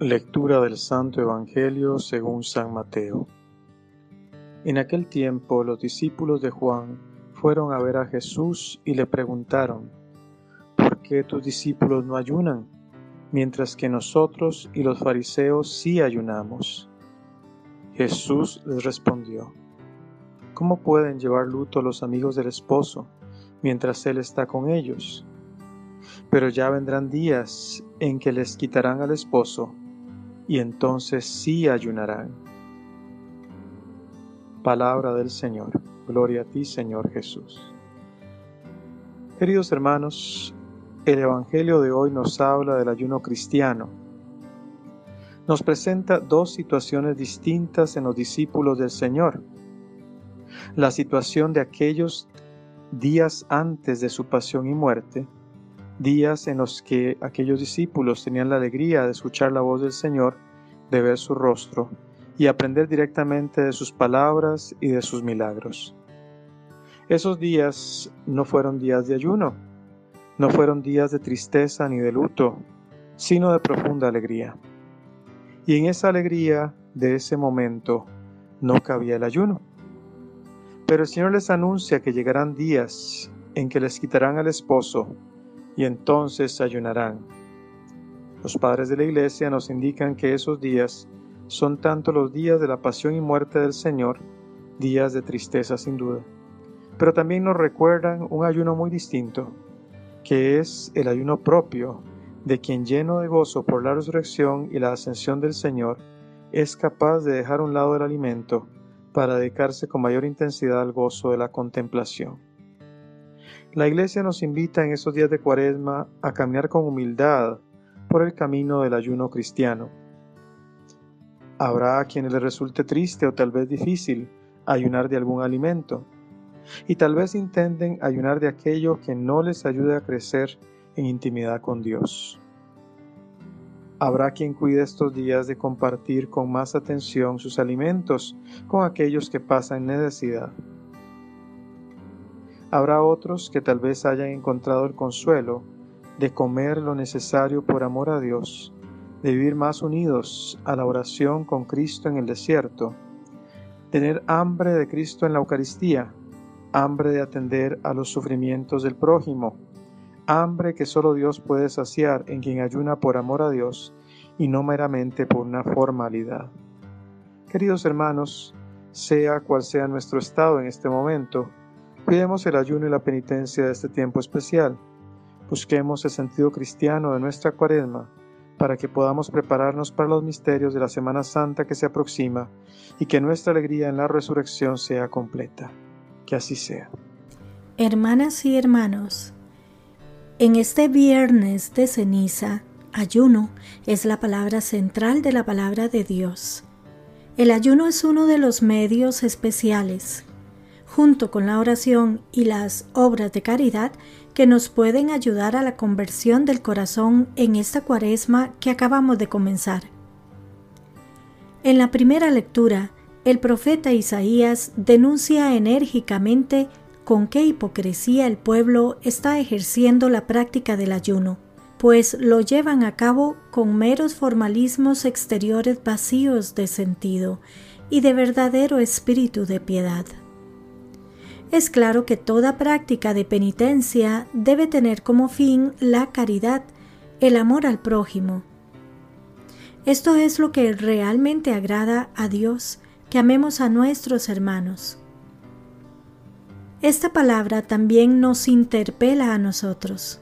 Lectura del Santo Evangelio según San Mateo. En aquel tiempo los discípulos de Juan fueron a ver a Jesús y le preguntaron, ¿por qué tus discípulos no ayunan, mientras que nosotros y los fariseos sí ayunamos? Jesús les respondió, ¿cómo pueden llevar luto los amigos del esposo mientras él está con ellos? Pero ya vendrán días en que les quitarán al esposo y entonces sí ayunarán. Palabra del Señor. Gloria a ti, Señor Jesús. Queridos hermanos, el Evangelio de hoy nos habla del ayuno cristiano. Nos presenta dos situaciones distintas en los discípulos del Señor. La situación de aquellos días antes de su pasión y muerte días en los que aquellos discípulos tenían la alegría de escuchar la voz del Señor, de ver su rostro y aprender directamente de sus palabras y de sus milagros. Esos días no fueron días de ayuno, no fueron días de tristeza ni de luto, sino de profunda alegría. Y en esa alegría de ese momento no cabía el ayuno. Pero el Señor les anuncia que llegarán días en que les quitarán al esposo y entonces ayunarán. Los padres de la Iglesia nos indican que esos días son tanto los días de la pasión y muerte del Señor, días de tristeza sin duda, pero también nos recuerdan un ayuno muy distinto, que es el ayuno propio de quien lleno de gozo por la resurrección y la ascensión del Señor, es capaz de dejar un lado el alimento para dedicarse con mayor intensidad al gozo de la contemplación. La Iglesia nos invita en estos días de Cuaresma a caminar con humildad por el camino del ayuno cristiano. Habrá a quienes les resulte triste o tal vez difícil ayunar de algún alimento, y tal vez intenten ayunar de aquello que no les ayude a crecer en intimidad con Dios. Habrá quien cuide estos días de compartir con más atención sus alimentos con aquellos que pasan necesidad. Habrá otros que tal vez hayan encontrado el consuelo de comer lo necesario por amor a Dios, de vivir más unidos a la oración con Cristo en el desierto, tener hambre de Cristo en la Eucaristía, hambre de atender a los sufrimientos del prójimo, hambre que solo Dios puede saciar en quien ayuna por amor a Dios y no meramente por una formalidad. Queridos hermanos, sea cual sea nuestro estado en este momento, Cuidemos el ayuno y la penitencia de este tiempo especial. Busquemos el sentido cristiano de nuestra cuaresma para que podamos prepararnos para los misterios de la Semana Santa que se aproxima y que nuestra alegría en la resurrección sea completa. Que así sea. Hermanas y hermanos, en este viernes de ceniza, ayuno es la palabra central de la palabra de Dios. El ayuno es uno de los medios especiales junto con la oración y las obras de caridad que nos pueden ayudar a la conversión del corazón en esta cuaresma que acabamos de comenzar. En la primera lectura, el profeta Isaías denuncia enérgicamente con qué hipocresía el pueblo está ejerciendo la práctica del ayuno, pues lo llevan a cabo con meros formalismos exteriores vacíos de sentido y de verdadero espíritu de piedad. Es claro que toda práctica de penitencia debe tener como fin la caridad, el amor al prójimo. Esto es lo que realmente agrada a Dios, que amemos a nuestros hermanos. Esta palabra también nos interpela a nosotros.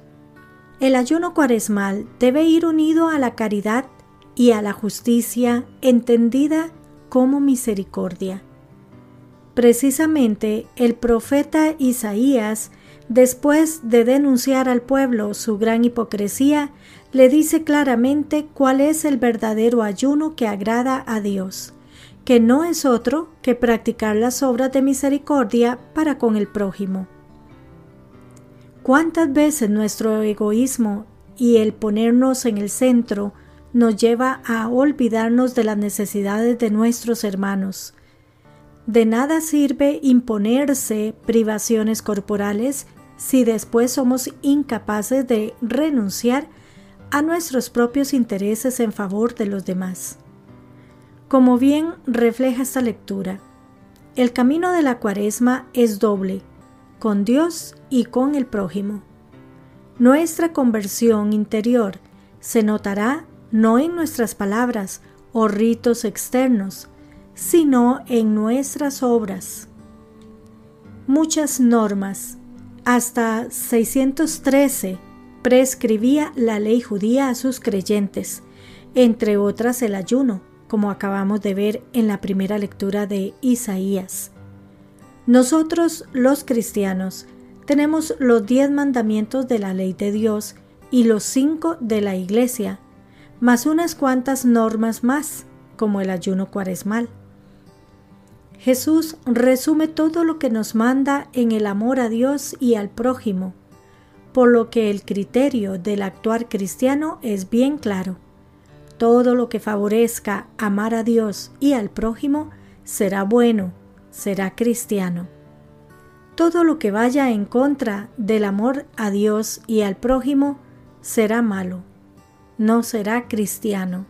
El ayuno cuaresmal debe ir unido a la caridad y a la justicia entendida como misericordia. Precisamente el profeta Isaías, después de denunciar al pueblo su gran hipocresía, le dice claramente cuál es el verdadero ayuno que agrada a Dios, que no es otro que practicar las obras de misericordia para con el prójimo. ¿Cuántas veces nuestro egoísmo y el ponernos en el centro nos lleva a olvidarnos de las necesidades de nuestros hermanos? De nada sirve imponerse privaciones corporales si después somos incapaces de renunciar a nuestros propios intereses en favor de los demás. Como bien refleja esta lectura, el camino de la cuaresma es doble, con Dios y con el prójimo. Nuestra conversión interior se notará no en nuestras palabras o ritos externos, sino en nuestras obras. Muchas normas, hasta 613, prescribía la ley judía a sus creyentes, entre otras el ayuno, como acabamos de ver en la primera lectura de Isaías. Nosotros, los cristianos, tenemos los diez mandamientos de la ley de Dios y los cinco de la Iglesia, más unas cuantas normas más, como el ayuno cuaresmal. Jesús resume todo lo que nos manda en el amor a Dios y al prójimo, por lo que el criterio del actuar cristiano es bien claro. Todo lo que favorezca amar a Dios y al prójimo será bueno, será cristiano. Todo lo que vaya en contra del amor a Dios y al prójimo será malo, no será cristiano.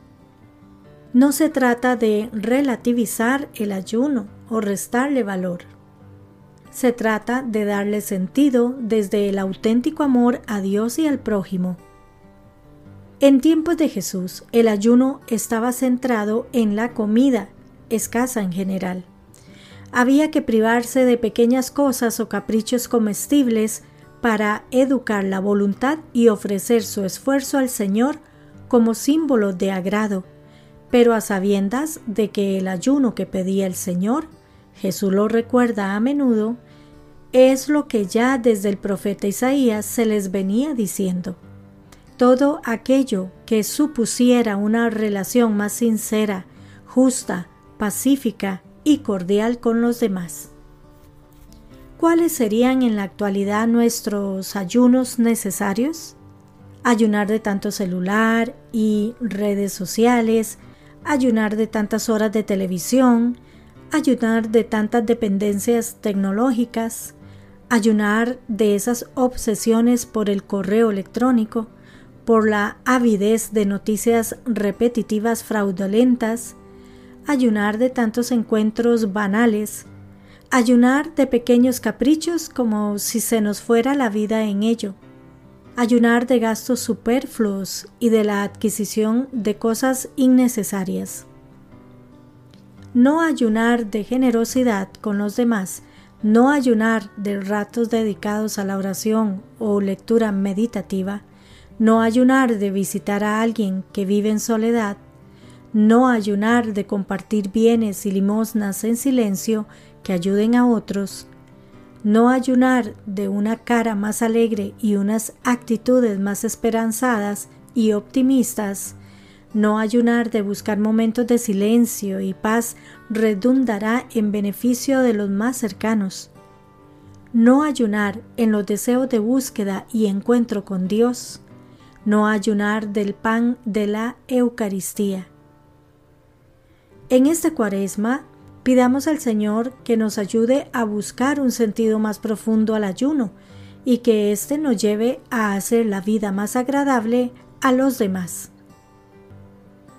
No se trata de relativizar el ayuno o restarle valor. Se trata de darle sentido desde el auténtico amor a Dios y al prójimo. En tiempos de Jesús, el ayuno estaba centrado en la comida, escasa en general. Había que privarse de pequeñas cosas o caprichos comestibles para educar la voluntad y ofrecer su esfuerzo al Señor como símbolo de agrado pero a sabiendas de que el ayuno que pedía el Señor, Jesús lo recuerda a menudo, es lo que ya desde el profeta Isaías se les venía diciendo. Todo aquello que supusiera una relación más sincera, justa, pacífica y cordial con los demás. ¿Cuáles serían en la actualidad nuestros ayunos necesarios? Ayunar de tanto celular y redes sociales, ayunar de tantas horas de televisión, ayunar de tantas dependencias tecnológicas, ayunar de esas obsesiones por el correo electrónico, por la avidez de noticias repetitivas fraudulentas, ayunar de tantos encuentros banales, ayunar de pequeños caprichos como si se nos fuera la vida en ello, ayunar de gastos superfluos y de la adquisición de cosas innecesarias. No ayunar de generosidad con los demás, no ayunar de ratos dedicados a la oración o lectura meditativa, no ayunar de visitar a alguien que vive en soledad, no ayunar de compartir bienes y limosnas en silencio que ayuden a otros, no ayunar de una cara más alegre y unas actitudes más esperanzadas y optimistas, no ayunar de buscar momentos de silencio y paz redundará en beneficio de los más cercanos. No ayunar en los deseos de búsqueda y encuentro con Dios. No ayunar del pan de la Eucaristía. En esta cuaresma Pidamos al Señor que nos ayude a buscar un sentido más profundo al ayuno y que éste nos lleve a hacer la vida más agradable a los demás.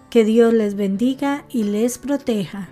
Que Dios les bendiga y les proteja.